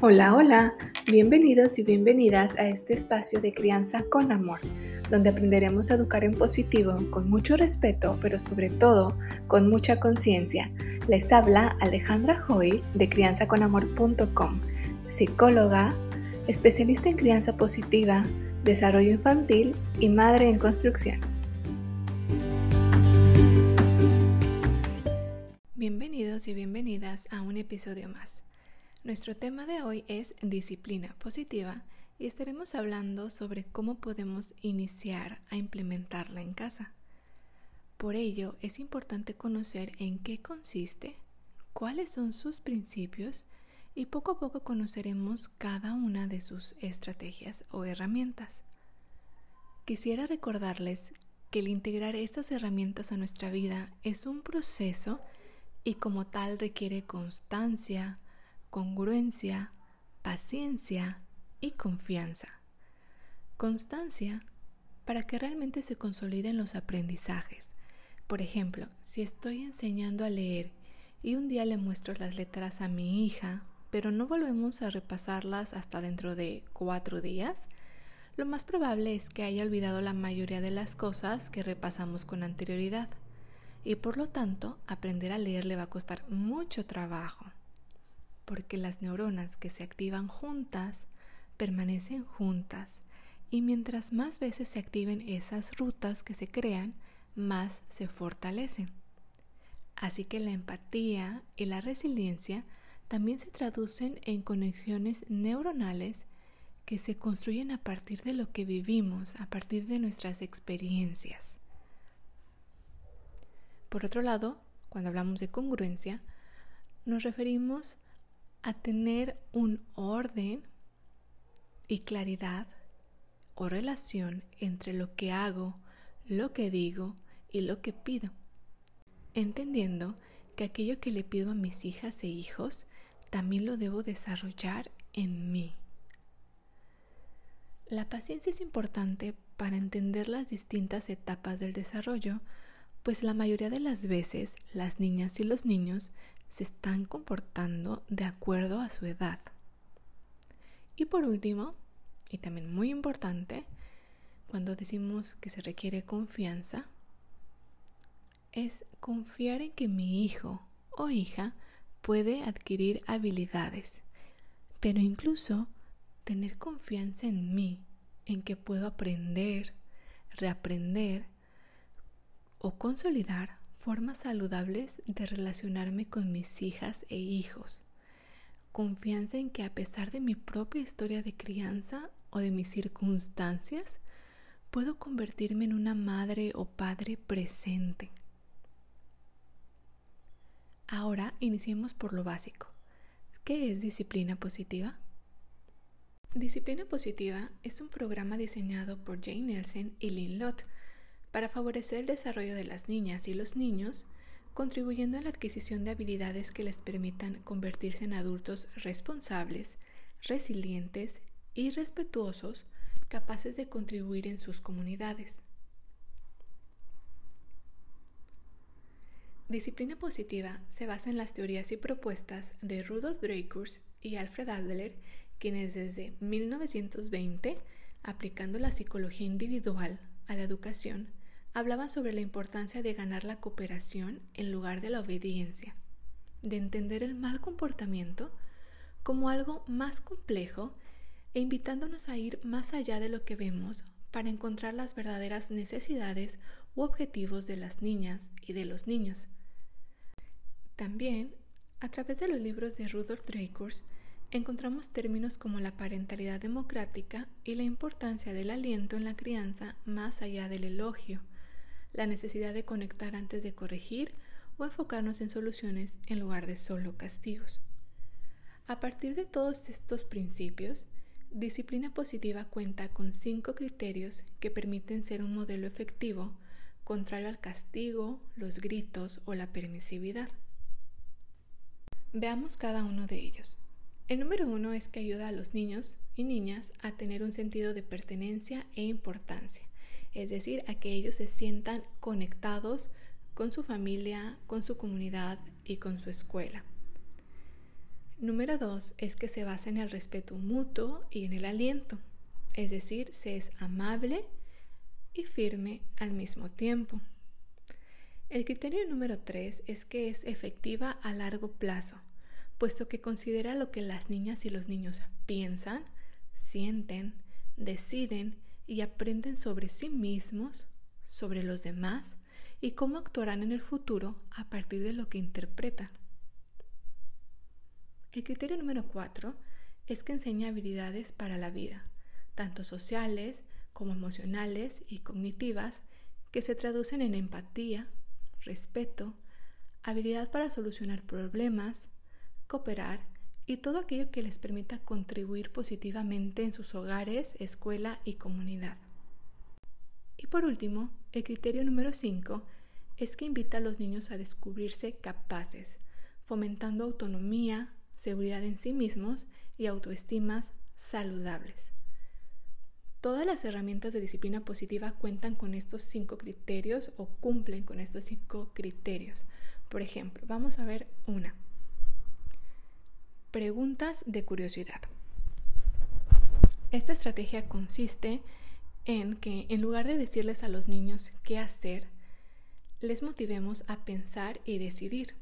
Hola, hola, bienvenidos y bienvenidas a este espacio de crianza con amor, donde aprenderemos a educar en positivo, con mucho respeto, pero sobre todo con mucha conciencia. Les habla Alejandra Hoy de crianzaconamor.com, psicóloga, especialista en crianza positiva, desarrollo infantil y madre en construcción. Bienvenidos y bienvenidas a un episodio más. Nuestro tema de hoy es disciplina positiva y estaremos hablando sobre cómo podemos iniciar a implementarla en casa. Por ello, es importante conocer en qué consiste, cuáles son sus principios y poco a poco conoceremos cada una de sus estrategias o herramientas. Quisiera recordarles que el integrar estas herramientas a nuestra vida es un proceso y como tal requiere constancia, congruencia, paciencia y confianza. Constancia para que realmente se consoliden los aprendizajes. Por ejemplo, si estoy enseñando a leer y un día le muestro las letras a mi hija, pero no volvemos a repasarlas hasta dentro de cuatro días, lo más probable es que haya olvidado la mayoría de las cosas que repasamos con anterioridad y por lo tanto aprender a leer le va a costar mucho trabajo, porque las neuronas que se activan juntas permanecen juntas y mientras más veces se activen esas rutas que se crean, más se fortalecen. Así que la empatía y la resiliencia también se traducen en conexiones neuronales que se construyen a partir de lo que vivimos, a partir de nuestras experiencias. Por otro lado, cuando hablamos de congruencia, nos referimos a tener un orden y claridad o relación entre lo que hago, lo que digo y lo que pido, entendiendo que aquello que le pido a mis hijas e hijos también lo debo desarrollar en mí. La paciencia es importante para entender las distintas etapas del desarrollo pues la mayoría de las veces las niñas y los niños se están comportando de acuerdo a su edad. Y por último, y también muy importante, cuando decimos que se requiere confianza, es confiar en que mi hijo o hija puede adquirir habilidades, pero incluso tener confianza en mí, en que puedo aprender, reaprender o consolidar formas saludables de relacionarme con mis hijas e hijos. Confianza en que a pesar de mi propia historia de crianza o de mis circunstancias, puedo convertirme en una madre o padre presente. Ahora iniciemos por lo básico. ¿Qué es disciplina positiva? Disciplina positiva es un programa diseñado por Jane Nelson y Lynn Lott para favorecer el desarrollo de las niñas y los niños, contribuyendo a la adquisición de habilidades que les permitan convertirse en adultos responsables, resilientes y respetuosos, capaces de contribuir en sus comunidades. Disciplina positiva se basa en las teorías y propuestas de Rudolf Dreikurs y Alfred Adler, quienes desde 1920, aplicando la psicología individual a la educación, hablaba sobre la importancia de ganar la cooperación en lugar de la obediencia, de entender el mal comportamiento como algo más complejo e invitándonos a ir más allá de lo que vemos para encontrar las verdaderas necesidades u objetivos de las niñas y de los niños. También, a través de los libros de Rudolf Dreikurs, encontramos términos como la parentalidad democrática y la importancia del aliento en la crianza más allá del elogio, la necesidad de conectar antes de corregir o enfocarnos en soluciones en lugar de solo castigos. A partir de todos estos principios, Disciplina Positiva cuenta con cinco criterios que permiten ser un modelo efectivo contrario al castigo, los gritos o la permisividad. Veamos cada uno de ellos. El número uno es que ayuda a los niños y niñas a tener un sentido de pertenencia e importancia es decir, a que ellos se sientan conectados con su familia, con su comunidad y con su escuela. Número dos es que se basa en el respeto mutuo y en el aliento, es decir, se es amable y firme al mismo tiempo. El criterio número tres es que es efectiva a largo plazo, puesto que considera lo que las niñas y los niños piensan, sienten, deciden y aprenden sobre sí mismos, sobre los demás y cómo actuarán en el futuro a partir de lo que interpretan. El criterio número cuatro es que enseña habilidades para la vida, tanto sociales como emocionales y cognitivas, que se traducen en empatía, respeto, habilidad para solucionar problemas, cooperar y todo aquello que les permita contribuir positivamente en sus hogares, escuela y comunidad. Y por último, el criterio número 5 es que invita a los niños a descubrirse capaces, fomentando autonomía, seguridad en sí mismos y autoestimas saludables. Todas las herramientas de disciplina positiva cuentan con estos cinco criterios o cumplen con estos cinco criterios. Por ejemplo, vamos a ver una. Preguntas de curiosidad. Esta estrategia consiste en que en lugar de decirles a los niños qué hacer, les motivemos a pensar y decidir,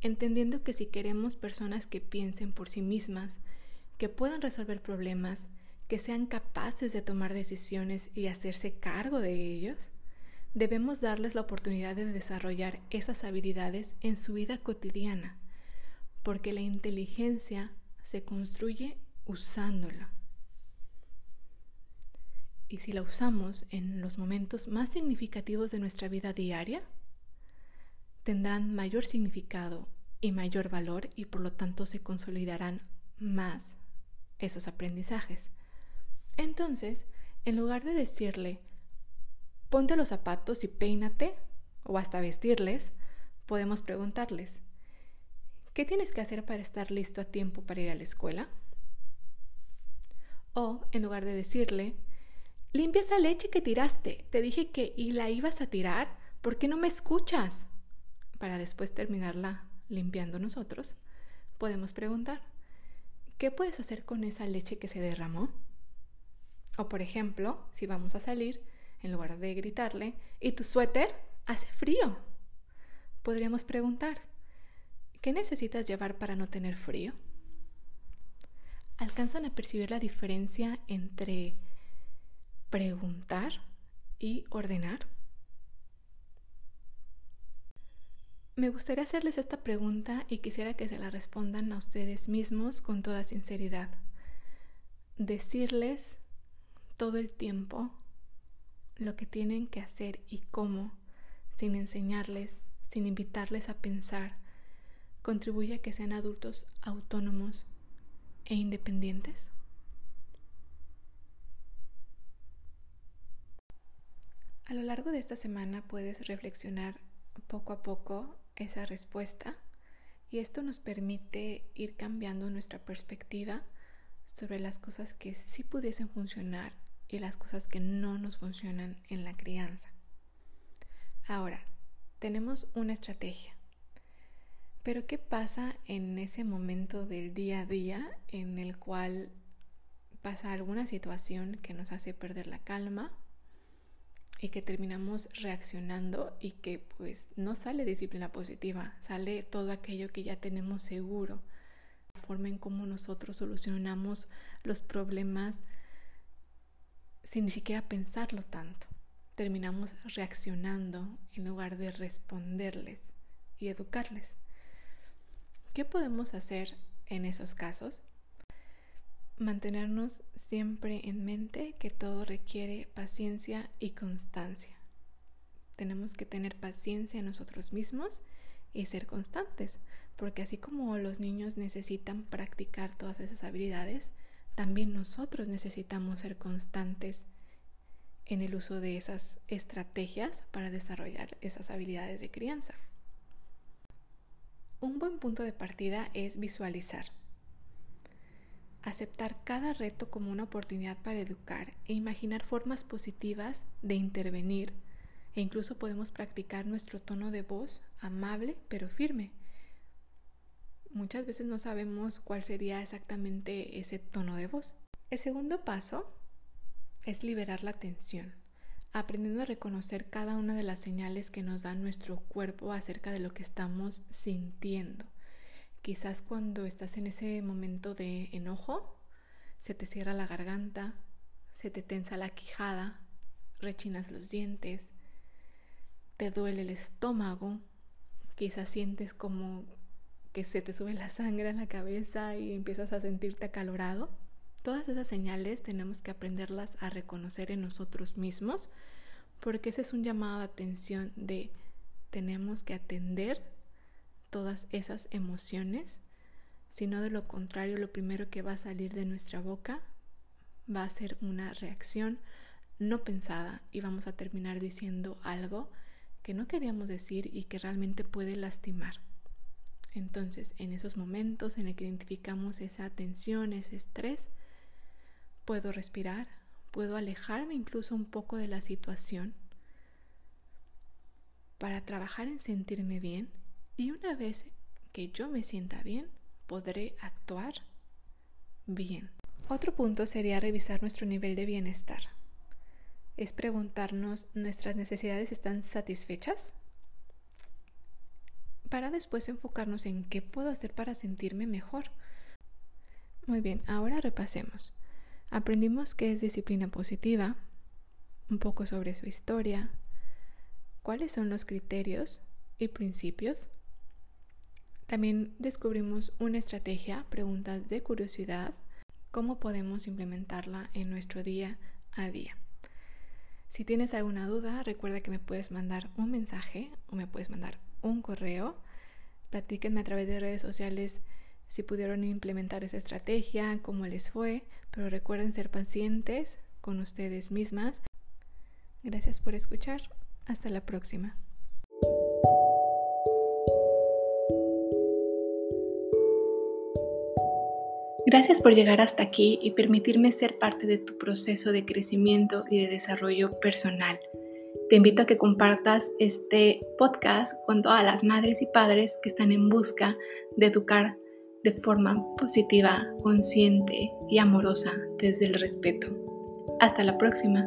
entendiendo que si queremos personas que piensen por sí mismas, que puedan resolver problemas, que sean capaces de tomar decisiones y hacerse cargo de ellos, debemos darles la oportunidad de desarrollar esas habilidades en su vida cotidiana, porque la inteligencia se construye usándola. Y si la usamos en los momentos más significativos de nuestra vida diaria, tendrán mayor significado y mayor valor y por lo tanto se consolidarán más esos aprendizajes. Entonces, en lugar de decirle, ponte los zapatos y peínate, o hasta vestirles, podemos preguntarles, ¿qué tienes que hacer para estar listo a tiempo para ir a la escuela? O, en lugar de decirle, Limpia esa leche que tiraste. Te dije que y la ibas a tirar. ¿Por qué no me escuchas? Para después terminarla limpiando nosotros, podemos preguntar, ¿qué puedes hacer con esa leche que se derramó? O por ejemplo, si vamos a salir, en lugar de gritarle, ¿y tu suéter? Hace frío. Podríamos preguntar, ¿qué necesitas llevar para no tener frío? ¿Alcanzan a percibir la diferencia entre preguntar y ordenar? Me gustaría hacerles esta pregunta y quisiera que se la respondan a ustedes mismos con toda sinceridad. Decirles todo el tiempo lo que tienen que hacer y cómo, sin enseñarles, sin invitarles a pensar, contribuye a que sean adultos autónomos e independientes. A lo largo de esta semana puedes reflexionar poco a poco esa respuesta y esto nos permite ir cambiando nuestra perspectiva sobre las cosas que sí pudiesen funcionar y las cosas que no nos funcionan en la crianza. Ahora, tenemos una estrategia. Pero ¿qué pasa en ese momento del día a día en el cual pasa alguna situación que nos hace perder la calma y que terminamos reaccionando y que pues no sale disciplina positiva, sale todo aquello que ya tenemos seguro, la forma en cómo nosotros solucionamos los problemas sin ni siquiera pensarlo tanto. Terminamos reaccionando en lugar de responderles y educarles. ¿Qué podemos hacer en esos casos? mantenernos siempre en mente que todo requiere paciencia y constancia. Tenemos que tener paciencia en nosotros mismos y ser constantes, porque así como los niños necesitan practicar todas esas habilidades, también nosotros necesitamos ser constantes en el uso de esas estrategias para desarrollar esas habilidades de crianza. Un buen punto de partida es visualizar aceptar cada reto como una oportunidad para educar e imaginar formas positivas de intervenir e incluso podemos practicar nuestro tono de voz amable pero firme. muchas veces no sabemos cuál sería exactamente ese tono de voz. El segundo paso es liberar la tensión, aprendiendo a reconocer cada una de las señales que nos da nuestro cuerpo acerca de lo que estamos sintiendo. Quizás cuando estás en ese momento de enojo, se te cierra la garganta, se te tensa la quijada, rechinas los dientes, te duele el estómago, quizás sientes como que se te sube la sangre en la cabeza y empiezas a sentirte acalorado. Todas esas señales tenemos que aprenderlas a reconocer en nosotros mismos porque ese es un llamado de atención de tenemos que atender todas esas emociones, sino de lo contrario lo primero que va a salir de nuestra boca va a ser una reacción no pensada y vamos a terminar diciendo algo que no queríamos decir y que realmente puede lastimar. Entonces, en esos momentos en el que identificamos esa tensión, ese estrés, puedo respirar, puedo alejarme incluso un poco de la situación para trabajar en sentirme bien y una vez que yo me sienta bien, podré actuar bien. Otro punto sería revisar nuestro nivel de bienestar. Es preguntarnos, ¿nuestras necesidades están satisfechas? para después enfocarnos en qué puedo hacer para sentirme mejor. Muy bien, ahora repasemos. Aprendimos qué es disciplina positiva, un poco sobre su historia, cuáles son los criterios y principios. También descubrimos una estrategia, preguntas de curiosidad, cómo podemos implementarla en nuestro día a día. Si tienes alguna duda, recuerda que me puedes mandar un mensaje o me puedes mandar un correo. Platíquenme a través de redes sociales si pudieron implementar esa estrategia, cómo les fue, pero recuerden ser pacientes con ustedes mismas. Gracias por escuchar. Hasta la próxima. Gracias por llegar hasta aquí y permitirme ser parte de tu proceso de crecimiento y de desarrollo personal. Te invito a que compartas este podcast con todas las madres y padres que están en busca de educar de forma positiva, consciente y amorosa desde el respeto. Hasta la próxima.